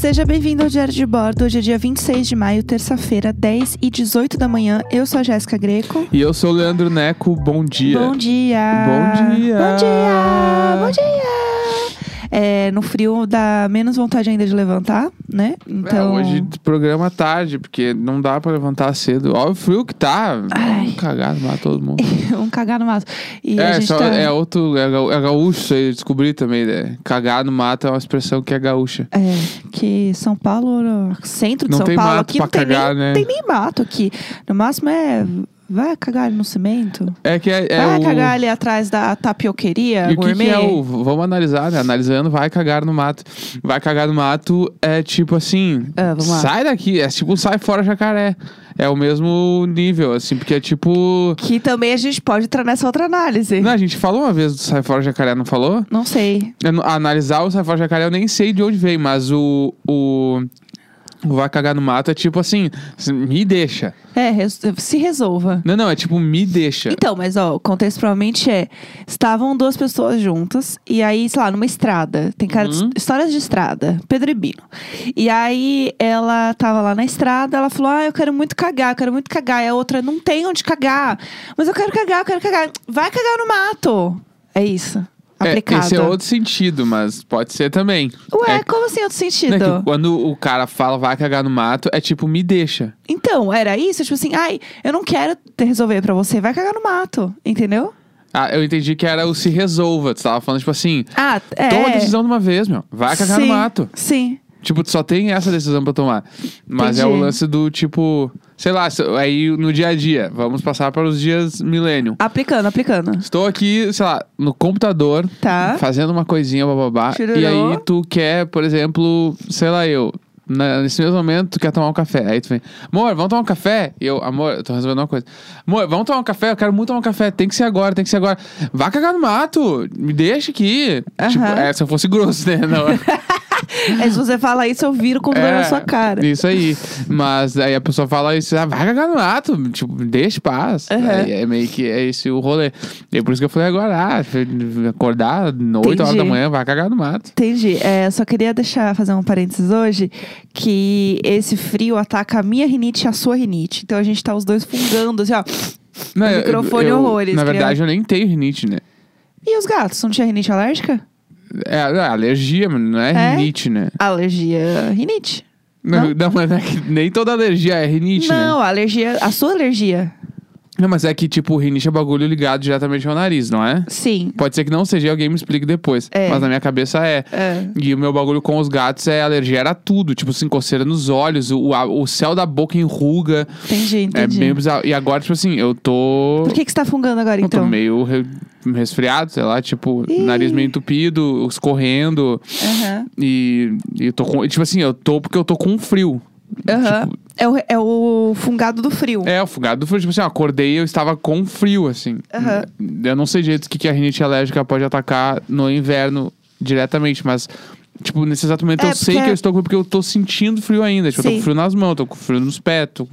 Seja bem-vindo ao Diário de Bordo. Hoje é dia 26 de maio, terça-feira, 10 e 18 da manhã. Eu sou a Jéssica Greco. E eu sou o Leandro Neco, bom dia. Bom dia! Bom dia! Bom dia! Bom dia! É, no frio dá menos vontade ainda de levantar, né? Então. É, hoje programa tarde, porque não dá pra levantar cedo. Olha o frio que tá. Ai. Cagado, mata todo mundo. um cagar no mato. E é, só, tá... é outro. É, é gaúcho, isso aí, eu descobri também. Né? Cagar no mato é uma expressão que é gaúcha. É, que São Paulo, no centro de Não São tem Paulo, mato aqui pra não tem, cagar, nem, né? tem nem mato aqui. No máximo é. Vai cagar ali no cimento. É que é. é vai o... cagar ali atrás da tapioqueria E o que, gourmet. que é o. Vamos analisar, né? Analisando, vai cagar no mato. Vai cagar no mato é tipo assim. Ah, sai daqui. É tipo sai fora jacaré. É o mesmo nível, assim, porque é tipo. Que também a gente pode entrar nessa outra análise. Não, a gente falou uma vez do sai fora jacaré, não falou? Não sei. Eu analisar o sai fora jacaré, eu nem sei de onde veio, mas o o vai cagar no mato é tipo assim, me deixa. É, res- se resolva. Não, não, é tipo, me deixa. Então, mas ó, o contexto provavelmente é: estavam duas pessoas juntas, e aí, sei lá, numa estrada. Tem cara de Uhum. histórias de estrada, Pedro e Bino. E aí ela tava lá na estrada, ela falou: Ah, eu quero muito cagar, eu quero muito cagar. E a outra, não tem onde cagar. Mas eu quero cagar, eu quero cagar. Vai cagar no mato. É isso. É, Aplicado. esse é outro sentido, mas pode ser também. Ué, é, como assim outro né, sentido? que quando o cara fala vai cagar no mato, é tipo, me deixa. Então, era isso? Tipo assim, ai, eu não quero te resolver pra você, vai cagar no mato, entendeu? Ah, eu entendi que era o se resolva. Tu tava falando, tipo assim, Ah, é. toma a decisão de uma vez, meu. Vai cagar sim, no mato. Sim. Tipo, tu só tem essa decisão pra tomar. Mas é o Entendi. lance do tipo, sei lá, aí no dia a dia. Vamos passar para os dias milênio. Aplicando, aplicando. Estou aqui, sei lá, no computador, Tá. fazendo uma coisinha, bababá. E aí tu quer, por exemplo, sei lá, eu. na- nesse mesmo momento, tu quer tomar um café. Aí tu vem, amor, vamos tomar um café? E eu, amor, eu tô resolvendo uma coisa. Amor, vamos tomar um café? Eu quero muito tomar um café. Tem que ser agora, tem que ser agora. Vai cagar no mato. Me deixa aqui. Tipo, Aham. é, se eu fosse grosso, né? Não, Aí se você fala isso, eu viro com É, na sua cara. Isso aí. Mas aí a pessoa fala isso, ah, vai cagar no mato, tipo, deixa paz. Uhum. Aí é meio que é esse o rolê. E é por isso que eu falei agora, ah, acordar 8 horas da manhã, vai cagar no mato. Entendi. É, só queria deixar, fazer um parênteses hoje, que esse frio ataca a minha rinite e a sua rinite. Então a gente tá os dois fungando, assim, ó. Não, O eu- microfone eu- horrores, Na criança. verdade, eu nem tenho rinite, né? E os gatos? Não tinha rinite alérgica? É, é alergia, não é, É? rinite, né? Alergia. Rinite. Não, Não? não, mas é que nem toda alergia é rinite, né? não, alergia. A sua alergia. Não, mas é que, tipo, rinite é bagulho ligado diretamente ao nariz, não é? Sim. Pode ser que não seja, alguém me explique depois. É. Mas na minha cabeça é. É. E o meu bagulho com os gatos é alergia, era tudo. Tipo assim, coceira nos olhos, o, a- o céu da boca enruga. Entendi, É entendi. bem bizarro. E agora, tipo assim, eu tô. Por que, que você tá fungando agora, Eu tô então? meio re- resfriado, sei lá, tipo, Ih. nariz meio entupido, escorrendo. Aham. E, e eu tô com. Tipo assim, eu tô porque eu tô com frio. Aham. Tipo, É, o, é o fungado do frio. é, o fugado do frio. Tipo assim, eu acordei e eu estava com frio, assim. Aham. Eu não sei direito o que, que a rinite alérgica pode atacar no inverno diretamente, mas. Tipo, nesse exato momento É, eu sei que eu estou com porque eu tô sentindo frio ainda. Tipo, eu tô Sim. com frio nas mãos, tô com frio nos pés. tô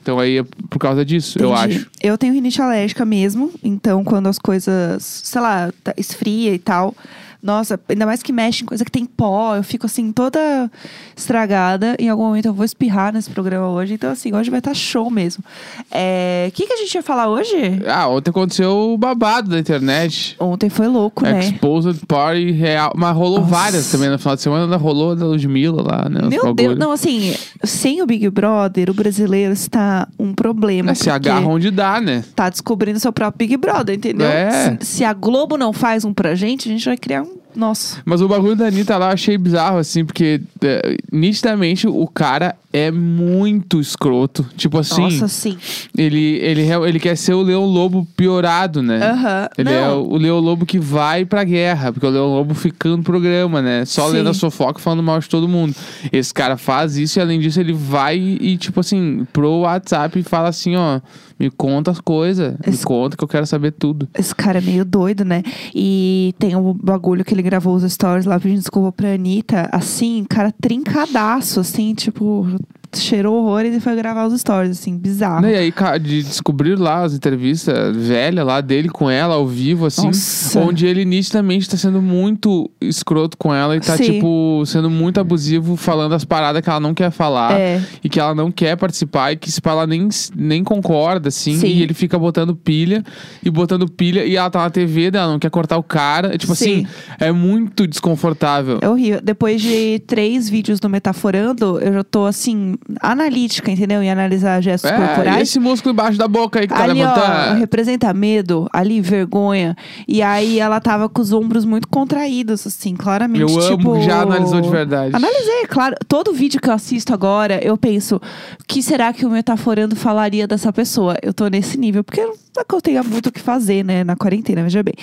Então aí é por causa disso, eu Entendi. acho. Eu tenho rinite alérgica mesmo, então quando as coisas, sei lá, tá- esfria e tal. Nossa, ainda mais que mexe em coisa que tem pó, eu fico assim toda estragada. Em algum momento eu vou espirrar nesse programa hoje, então assim, hoje vai estar show mesmo. É, O que, que a gente ia falar hoje? Ah, ontem aconteceu o babado da internet. Ontem foi louco, né? Exposed Party real. Mas rolou Nossa. várias também no final de semana. Rolou da Ludmilla lá, né? Meu bagulho. Deus, não, assim, sem o Big Brother, o brasileiro está um problema. É, se agarra onde dá, né? Tá descobrindo seu próprio Big Brother, entendeu? É. Se, se a Globo não faz um pra gente, a gente vai criar um. Nossa. Mas o bagulho da Anitta lá eu achei bizarro, assim, porque é, nitidamente o cara é muito escroto. Tipo assim, Nossa, sim. ele, ele, ele quer ser o Leão Lobo piorado, né? Aham. Ele é Não. o Leão Lobo que vai pra guerra, porque o Leão Lobo fica no programa, né? Só Sim. lendo a fofoca e falando mal de todo mundo. Esse cara faz isso e além disso ele vai e, tipo assim, pro WhatsApp e fala assim, ó, me conta as coisas, me conta que eu quero saber tudo. Esse cara é meio doido, né? E tem o bagulho que ele gravou os stories lá pedindo desculpa pra Anitta. Assim, cara trincadaço, assim, tipo, cheirou horrores e foi gravar os stories, assim, bizarro. E aí, de descobrir lá as entrevistas velhas lá dele com ela ao vivo, assim, Nossa. onde ele nitidamente tá sendo muito escroto com ela e tá, Sim. tipo, sendo muito abusivo, falando as paradas que ela não quer falar É. e que ela não quer participar e que se ela nem, nem concorda, assim, Sim. e ele fica botando pilha e botando pilha e ela tá na TV dela, não quer cortar o cara. Tipo Sim. assim, é muito desconfortável. É horrível. Depois de três vídeos do Metaforando, eu já tô, assim, analítica, entendeu? Em analisar gestos É, e corporais. esse músculo embaixo da boca aí que tá ali, ó, levantando. representa medo, ali, vergonha. E aí ela tava com os ombros muito contraídos, assim, claramente. Eu amo tipo... que já analisou de verdade. Analisei, claro. Todo vídeo que eu assisto agora, eu penso, o que será que o Metaforando falaria dessa pessoa? Eu tô nesse nível, porque não é que eu tenha muito o que fazer, né, na quarentena, veja bem.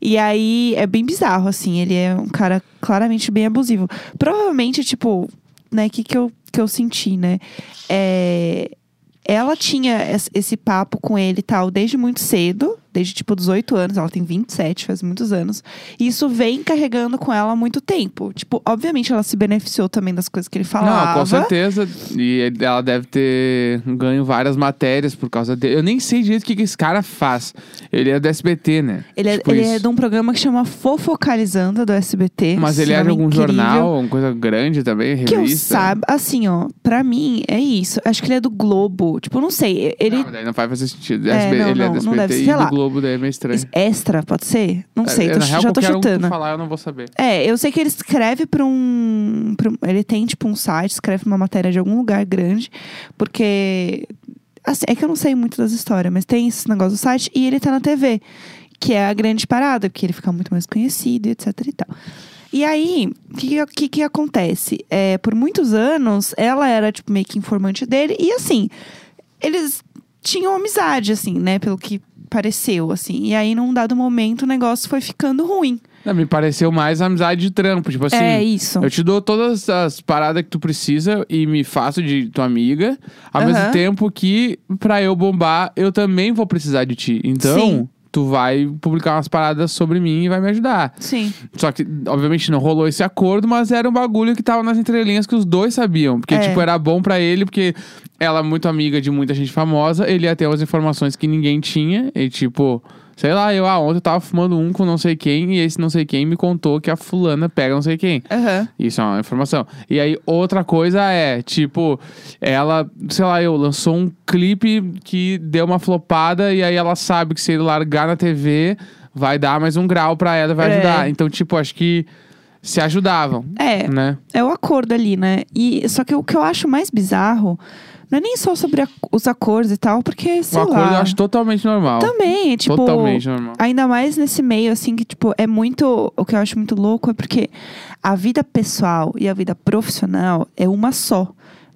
E aí, é bem bizarro, assim, ele é um cara claramente bem abusivo. Provavelmente, tipo, né, que que eu, que eu senti, né? É... Ela tinha es- esse papo com ele tal desde muito cedo, desde tipo 18 anos, ela tem 27, faz muitos anos. E isso vem carregando com ela há muito tempo. Tipo, obviamente ela se beneficiou também das coisas que ele falava. Não, com certeza. E ela deve ter ganho várias matérias por causa dele. Eu nem sei direito o que, que esse cara faz. Ele é do SBT, né? Ele, é, Tipo ele é de um programa que chama Fofocalizando do SBT. Mas ele é de algum incrível. jornal, alguma coisa grande também, Que eu revista. saiba, assim, ó, pra mim é isso. Acho que ele é do Globo. Tipo, não sei. Ele. Não, não vai fazer sentido. É, SB não, ele é não, do não SBT deve ser, e sei do lá. Globo, daí é meio estranho. Extra, pode ser? Não sei, É, tô- na real, já tô qualquer um chutando. que falar, eu não vou saber. É, eu sei que ele escreve pra um, pra um- Ele tem, tipo, um site, escreve uma matéria de algum lugar grande, porque. Assim, é que eu não sei muito das histórias, mas tem esse negócio do site e ele tá na TV, que é a grande parada, porque ele fica muito mais conhecido etc e tal. E aí, o que, que, que acontece? É, por muitos anos, ela era, tipo, meio que informante dele, e assim, eles tinham amizade, assim, né? Pelo que pareceu, assim. E aí, num dado momento, o negócio foi ficando ruim. Não, me pareceu mais amizade de trampo. Tipo assim, é isso. eu te dou todas as paradas que tu precisa e me faço de tua amiga. Ao Aham. mesmo tempo que, pra eu bombar, eu também vou precisar de ti. Então, Sim. Tu vai publicar umas paradas sobre mim e vai me ajudar. Sim. Só que, obviamente, não rolou esse acordo, mas era um bagulho que tava nas entrelinhas que os dois sabiam. Porque, É. tipo, era bom pra ele, porque ela é muito amiga de muita gente famosa, ele ia ter umas informações que ninguém tinha. E, tipo, sei lá, eu, ah, ontem eu tava fumando um com não sei quem, e esse não sei quem me contou que a fulana pega não sei quem. Aham. Isso é uma informação. E aí, outra coisa é, tipo, ela, sei lá, eu lançou um clipe que deu uma flopada e aí ela sabe que se ele largar na TV, vai dar mais um grau pra ela vai É. ajudar. Então, tipo, acho que se ajudavam, É, né? é o acordo ali, né? E só que o que eu acho mais bizarro não é nem só sobre a- os acordos e tal, porque sei o acordo lá. eu acho totalmente normal. Também, tipo, Totalmente normal. Ainda mais nesse meio, assim, que, tipo, é muito. O que eu acho muito louco é porque a vida pessoal e a vida profissional é uma só.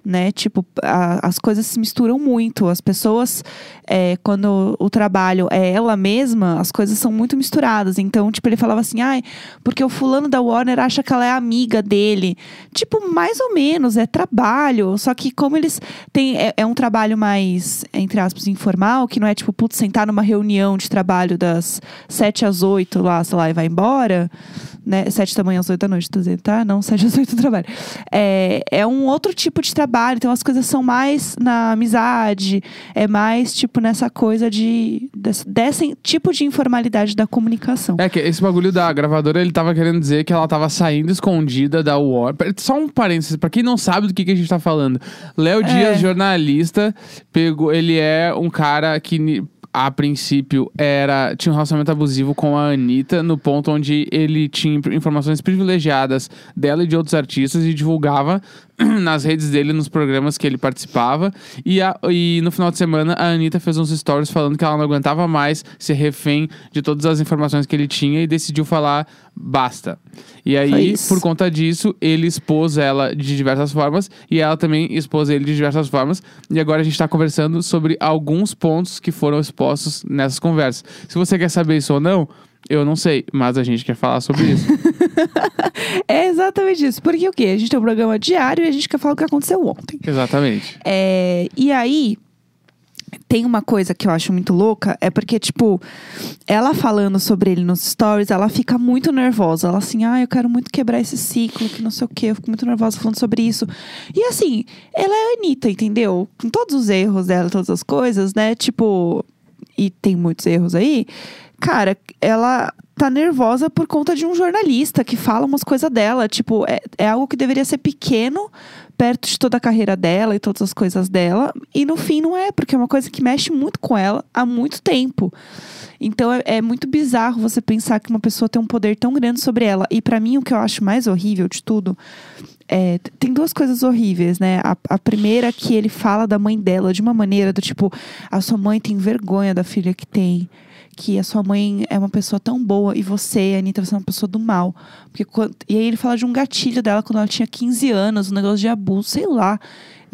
Né? Tipo, a- as coisas se misturam muito. As pessoas, é, quando o trabalho é ela mesma, as coisas são muito misturadas. Então, tipo, ele falava assim, ai, porque o fulano da Warner acha que ela é amiga dele. Tipo, mais ou menos, é trabalho. Só que como eles têm. É, é um trabalho mais, entre aspas, informal, que não é tipo, putz, sentar numa reunião de trabalho das sete às oito lá, sei lá, e vai embora. Né? Sete da manhã às oito da noite, tá? Não, sete às oito do trabalho. É, é um outro tipo de trabalho, então as coisas são mais na amizade, é mais, tipo, nessa coisa de. desse, desse tipo de informalidade da comunicação. É que esse bagulho da gravadora, ele tava querendo dizer que ela tava saindo escondida da War. Só um parênteses, pra quem não sabe do que, que a gente tá falando. Léo Dias, jornalista, pegou. Ele é um cara que. A princípio era tinha um relacionamento abusivo com a Anitta, no ponto onde ele tinha informações privilegiadas dela e de outros artistas e divulgava nas redes dele, nos programas que ele participava. E, a- e no final de semana, a Anitta fez uns stories falando que ela não aguentava mais ser refém de todas as informações que ele tinha e decidiu falar basta. E aí, por conta disso, ele expôs ela de diversas formas e ela também expôs ele de diversas formas. E agora a gente tá conversando sobre alguns pontos que foram expostos nessas conversas. Se você quer saber isso ou não, eu não sei, mas a gente quer falar sobre isso. É exatamente isso. Porque o quê? A gente tem um programa diário e a gente quer falar o que aconteceu ontem. Exatamente. É, e aí, tem uma coisa que eu acho muito louca, é porque, tipo, ela falando sobre ele nos stories, ela fica muito nervosa. Ela assim, ah, eu quero muito quebrar esse ciclo, que não sei o quê, eu fico muito nervosa falando sobre isso. E assim, ela é a Anitta, entendeu? Com todos os erros dela, todas as coisas, né? Tipo, e tem muitos erros aí. Cara, ela tá nervosa por conta de um jornalista que fala umas coisas dela. Tipo, é, é algo que deveria ser pequeno perto de toda a carreira dela e todas as coisas dela. E no fim não é, porque é uma coisa que mexe muito com ela há muito tempo. Então é, é muito bizarro você pensar que uma pessoa tem um poder tão grande sobre ela. E para mim, o que eu acho mais horrível de tudo é, tem duas coisas horríveis, né? A, a, primeira que ele fala da mãe dela de uma maneira do tipo, a sua mãe tem vergonha da filha que tem que a sua mãe é uma pessoa tão boa e você, Anitta, você é uma pessoa do mal. Porque quando... E aí ele fala de um gatilho dela quando ela tinha 15 anos, um negócio de abuso, sei lá.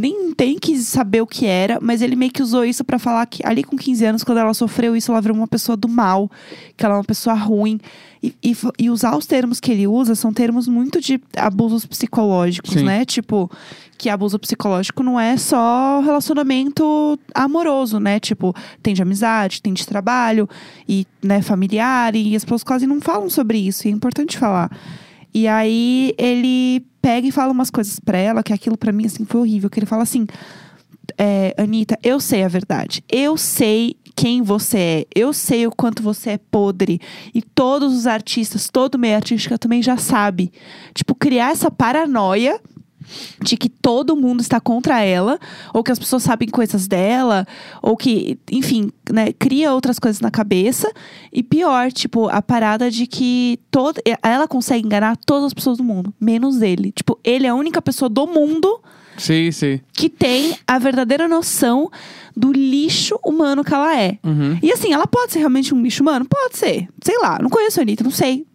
Nem tem que saber o que era, mas ele meio que usou isso para falar que ali com 15 anos, quando ela sofreu isso, ela virou uma pessoa do mal, que ela é uma pessoa ruim. E, e, e usar os termos que ele usa são termos muito de abusos psicológicos, Sim. né? Tipo, que abuso psicológico não é só relacionamento amoroso, né? Tipo, tem de amizade, tem de trabalho e, né, familiar, e as pessoas quase não falam sobre isso, e é importante falar. E aí ele pega e fala umas coisas pra ela, que aquilo pra mim, assim, foi horrível, que ele fala assim, é, Anitta, eu sei a verdade, eu sei quem você é. Eu sei o quanto você é podre. E todos os artistas, todo meio artístico também já sabe. Tipo, criar essa paranoia de que todo mundo está contra ela, ou que as pessoas sabem coisas dela, ou que, enfim, né, cria outras coisas na cabeça. E pior, tipo, a parada de que toda, ela consegue enganar todas as pessoas do mundo, menos ele. Tipo, ele é a única pessoa do mundo Sim, sim. que tem a verdadeira noção do lixo humano que ela é. Uhum. E assim, ela pode ser realmente um lixo humano? Pode ser. Sei lá, não conheço a Anitta, não sei.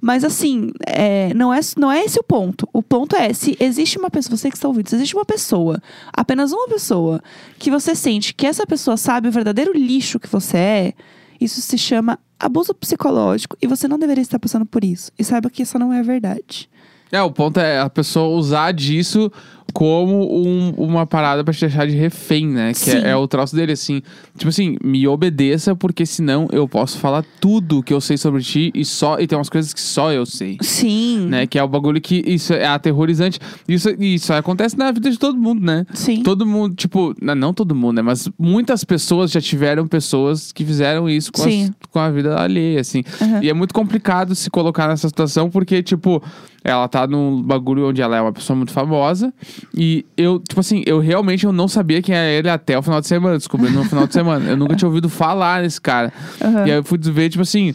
Mas assim, é, não, é, não é esse o ponto. O ponto é, se existe uma pessoa, você que está ouvindo, se existe uma pessoa, apenas uma pessoa, que você sente que essa pessoa sabe o verdadeiro lixo que você é, isso se chama abuso psicológico e você não deveria estar passando por isso. E saiba que isso não é verdade. É, o ponto é a pessoa usar disso como um- uma parada pra te deixar de refém, né? Que é, é o troço dele, assim. Tipo assim, me obedeça, porque senão eu posso falar tudo que eu sei sobre ti e só. E tem umas coisas que só eu sei. Sim. Né? Que é o bagulho que isso é aterrorizante. Isso, isso acontece na vida de todo mundo, né? Sim. Todo mundo, tipo, não, todo mundo, né? Mas muitas pessoas já tiveram pessoas que fizeram isso com, as- com a vida alheia, assim. Aham. E é muito complicado se colocar nessa situação, porque, tipo, ela tá num bagulho onde ela é uma pessoa muito famosa. E eu, tipo assim, eu realmente eu não sabia quem era ele até o final de semana. Descobri no final de semana. Eu nunca tinha ouvido falar nesse cara. Aham. E aí eu fui ver, tipo assim.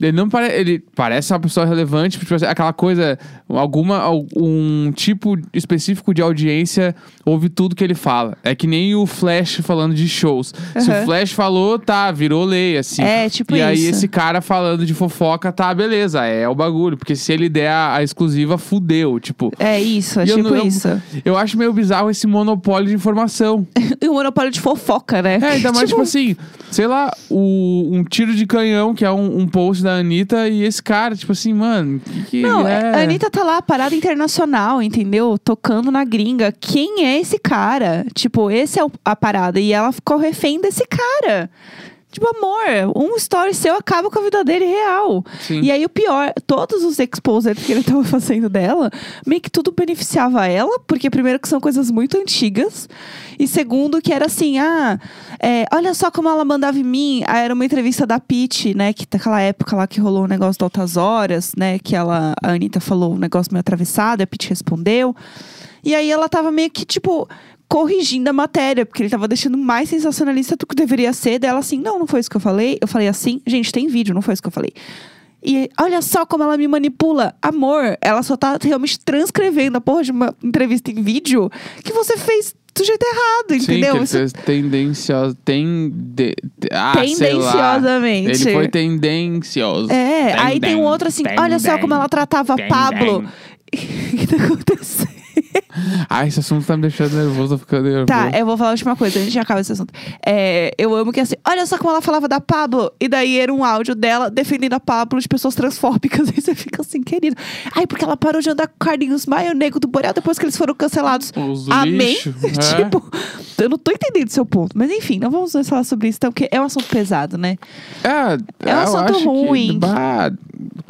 Ele não pare... ele parece uma pessoa relevante, tipo, assim, aquela coisa, alguma algum tipo específico de audiência ouve tudo que ele fala. É que nem o Flash falando de shows. Se Aham. o Flash falou, tá, virou lei, assim. É, tipo e aí isso. esse cara falando de fofoca, tá, beleza, é o bagulho. Porque se ele der a, a exclusiva, fudeu, tipo. É isso, é E eu tipo eu- isso. Eu acho meio bizarro esse monopólio de informação. E o monopólio de fofoca, né? É, ainda mais, tipo, assim, sei lá, o, um tiro de canhão, que é um, um post da Anitta, e esse cara, tipo assim, mano, que, que Não, é? a Anitta tá lá, parada internacional, entendeu? Tocando na gringa. Quem é esse cara? Tipo, esse é o- a parada. E ela ficou refém desse cara. Tipo, amor, um story seu acaba com a vida dele real. Sim. E aí, o pior, todos os exposed que ele tava fazendo dela, meio que tudo beneficiava ela, porque primeiro que são coisas muito antigas, e segundo que era assim, ah, é, olha só como ela mandava em mim. Ah, era uma entrevista da Pete, né, que naquela época lá que rolou o negócio de altas horas, né, que ela, a Anitta falou um negócio meio atravessado, a Pete respondeu. E aí ela tava meio que, tipo, corrigindo a matéria, porque ele tava deixando mais sensacionalista do que deveria ser. Dela assim, não, não foi isso que eu falei. Eu falei assim, gente, tem vídeo, não foi isso que eu falei. E olha só como ela me manipula. Amor, ela só tá realmente transcrevendo a porra de uma entrevista em vídeo que você fez do jeito errado, Sim, entendeu? ele Isso- tendencioso. Tem. De, ah. Tendenciosamente. Ele foi tendencioso. É, aí tem um outro assim, olha só como ela tratava Pablo. O que tá acontecendo? Ai, esse assunto tá me deixando nervoso, tô ficando nervoso. Tá, eu vou falar a última coisa, a gente já acaba esse assunto. É, eu amo que assim, olha só como ela falava da Pablo. E daí era um áudio dela defendendo a Pablo de pessoas transfóbicas. Aí você fica assim, querido. Ai, porque ela parou de andar com o Carlinhos Maia, o Nego do Borel, depois que eles foram cancelados. Os Amém? é. tipo, eu não tô entendendo o seu ponto. Mas enfim, não vamos mais falar sobre isso, então, porque é um assunto pesado, né? É, É um eu assunto ruim. Que, bah,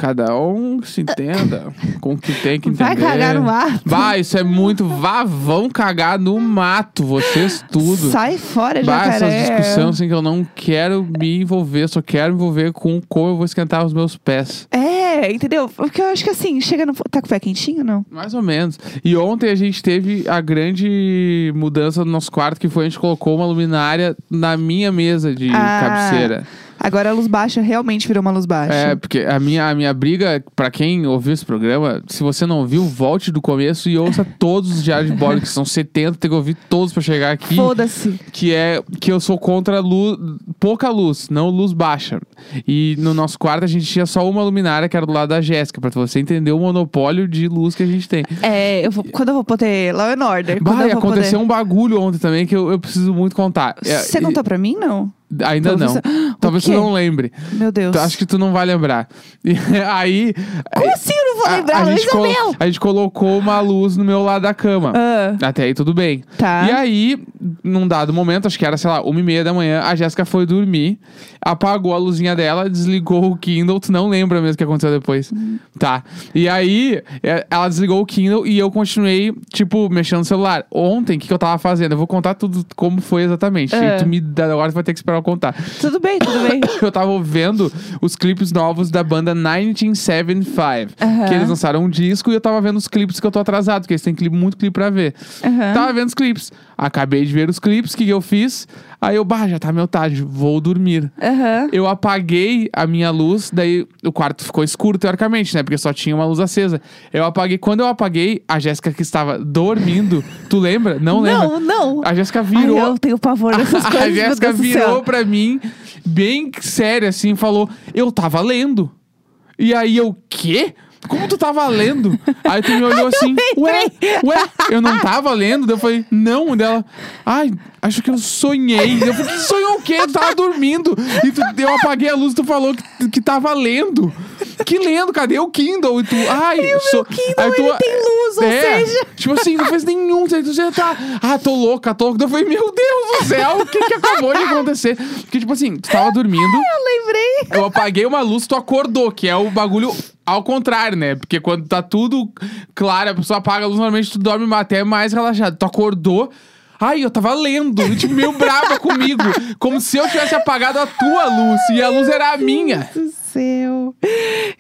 cada um se entenda com o que tem que entender. Vai cagar no mato. Vai, isso é muito. Vá, vão cagar no mato, vocês tudo. Sai fora, Bah, jacaré. essas discussões assim que eu não quero me envolver, só quero me envolver com como eu vou esquentar os meus pés. É, entendeu? Porque eu acho que assim, chega no. Tá com o pé quentinho, não? Mais ou menos. E ontem a gente teve a grande mudança no nosso quarto, que foi a gente colocou uma luminária na minha mesa de Ah, cabeceira. Agora a luz baixa realmente virou uma luz baixa. É, porque a minha, a minha briga, pra quem ouviu esse programa, se você não viu, volte do começo e ouça todos os diários de bordo, que são 70, tem que ouvir todos pra chegar aqui. Foda-se. Que é que eu sou contra luz, pouca luz, não luz baixa. E no nosso quarto a gente tinha só uma luminária, que era do lado da Jéssica, pra você entender o monopólio de luz que a gente tem. É, eu vou, quando eu vou poder Law and Order. Bah, e aconteceu poder... um bagulho ontem também que eu, eu preciso muito contar. É, Você e- contou pra mim, não? Ainda Então não. você- Talvez tu não lembre. Meu Deus. Tu- Acho que tu não vai lembrar. E aí. Como assim eu não vou lembrar? a, Luiz gente colo- Amel! a gente colocou uma luz no meu lado da cama. Ah, Até aí tudo bem. tá. E aí, num dado momento, acho que era, sei lá, uma e meia da manhã, a Jéssica foi dormir, apagou a luzinha dela, desligou o Kindle. Tu não lembra mesmo o que aconteceu depois. Tá. E aí, é, ela desligou o Kindle e eu continuei, tipo, mexendo no celular. Ontem, o que, que eu tava fazendo? Eu vou contar tudo como foi exatamente. É. E tu me dá, agora tu vai ter que esperar eu contar. Tudo bem, tudo bem. Eu tava vendo os clipes novos da banda 1975. Aham. Que eles lançaram um disco e eu tava vendo os clipes que eu tô atrasado, porque eles têm clipe, muito clipe pra ver. Aham. Tava vendo os clipes. Acabei de ver os clipes, o que, que eu fiz? Aí eu, bah, já tá meio tarde, vou dormir. Aham. Eu apaguei a minha luz, daí o quarto ficou escuro, teoricamente, né? Porque só tinha uma luz acesa. Eu apaguei. Quando eu apaguei, a Jéssica que estava dormindo, tu lembra? Não lembra? Não, não. A Jéssica Ai, virou. eu tenho pavor dessas coisas. A meu Jéssica virou pra mim, bem séria, assim, falou: Eu tava lendo. E aí eu, quê? Como tu tava lendo? Aí tu me olhou assim, ué, ué, eu não tava lendo? Daí eu falei, não, dela, ai, acho que eu sonhei. Eu falei, que sonhou o quê? Tu tava dormindo. E tu, eu apaguei a luz e tu falou que, que tava lendo. Que lendo? Cadê o Kindle? E tu, ai, so... Kindle, aí tu, tem luz, ou é, seja- Tipo assim, não fez nenhum. Aí tu já tá, ah, tô louca, tô louca. Eu falei, meu Deus do céu, o que que acabou de acontecer? Porque, tipo assim, tu tava dormindo, Eu lembrei. eu apaguei uma luz, tu acordou, que é o bagulho ao contrário, né? Porque quando tá tudo claro, a pessoa apaga a luz, normalmente tu dorme até mais relaxado. Tu acordou. Ai, eu tava lendo, e, tipo, meio brava comigo. Como se eu tivesse apagado a tua luz e a luz era a minha. Meu Deus do céu.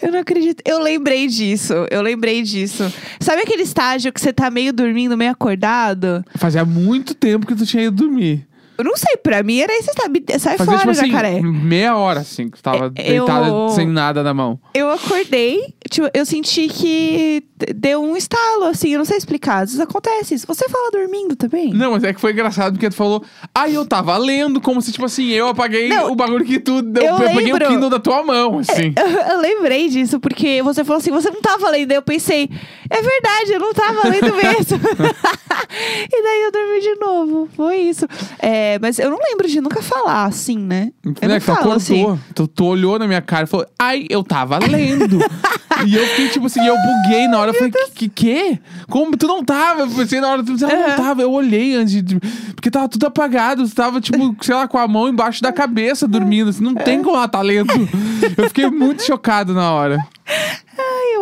Eu não acredito. Eu lembrei disso. Eu lembrei disso. Sabe aquele estágio que você tá meio dormindo, meio acordado? Fazia muito tempo que tu tinha ido dormir. Eu não sei, pra mim era isso, sabe? Sai Fazia, fora, tipo assim, jacaré. meia hora, assim, que tava Eu- deitada sem nada na mão. Eu acordei, tipo, eu senti que deu um estalo, assim, eu não sei explicar. Às vezes acontece isso. Você fala dormindo também? Não, mas é que foi engraçado porque tu falou, ai, eu tava lendo, como se, tipo assim, eu apaguei Não, o bagulho que tu. Eu, eu peguei o. Kindle da tua mão, assim. Eu, eu lembrei disso, porque você falou assim, você não tava lendo. Aí eu pensei, é verdade, eu não tava lendo mesmo. e daí eu dormi de novo. Foi isso. É, mas eu não lembro de nunca falar assim, né? Eu Né, não falo acordou, assim. tu, tu olhou na minha cara e falou, ai, eu tava lendo. e eu fiquei tipo assim, eu buguei na hora, eu falei, que, que? Como tu não tava? Eu pensei na hora, tu ah, não tava. Eu olhei antes de. Porque tava tudo apagado, tu tava, tipo, sei lá, com a mão embaixo da cabeça dormindo. Assim, não tem como ela tá lendo. eu fiquei muito chocado na hora.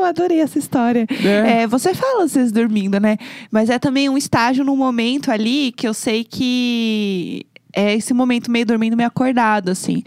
Adorei essa história. É. É, você fala vezes dormindo, né? Mas é também um estágio num momento ali que eu sei que é esse momento meio dormindo, meio acordado, assim.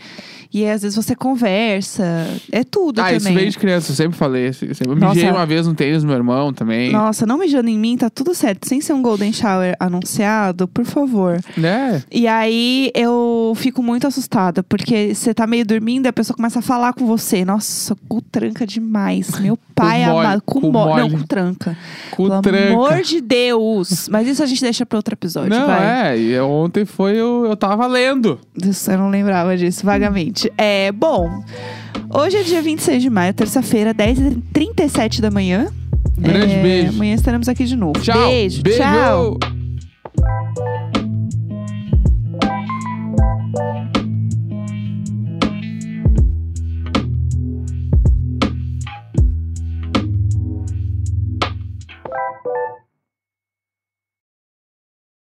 E aí, às vezes você conversa. É tudo Ah, também. isso veio de criança, eu sempre falei. Eu sempre- eu mijei uma vez no tênis do meu irmão também. Nossa, não mijando em mim, tá tudo certo. Sem ser um Golden Shower anunciado, por favor. Né? E aí eu fico muito assustada, porque você tá meio dormindo e a pessoa começa a falar com você. Nossa, cu tranca demais. Meu pai mole, amado. Cu, cu mo- Não, mole. cu tranca. Cu Pelo tranca. amor de Deus. Mas isso a gente deixa pra outro episódio, Não, vai. é. E ontem foi, eu, eu tava lendo. Isso, Eu não lembrava disso, vagamente. É, bom, hoje é dia 26 de maio, terça-feira, 10h37 da manhã. Grande É, beijo. Amanhã estaremos aqui de novo. Tchau. Beijo. Tchau.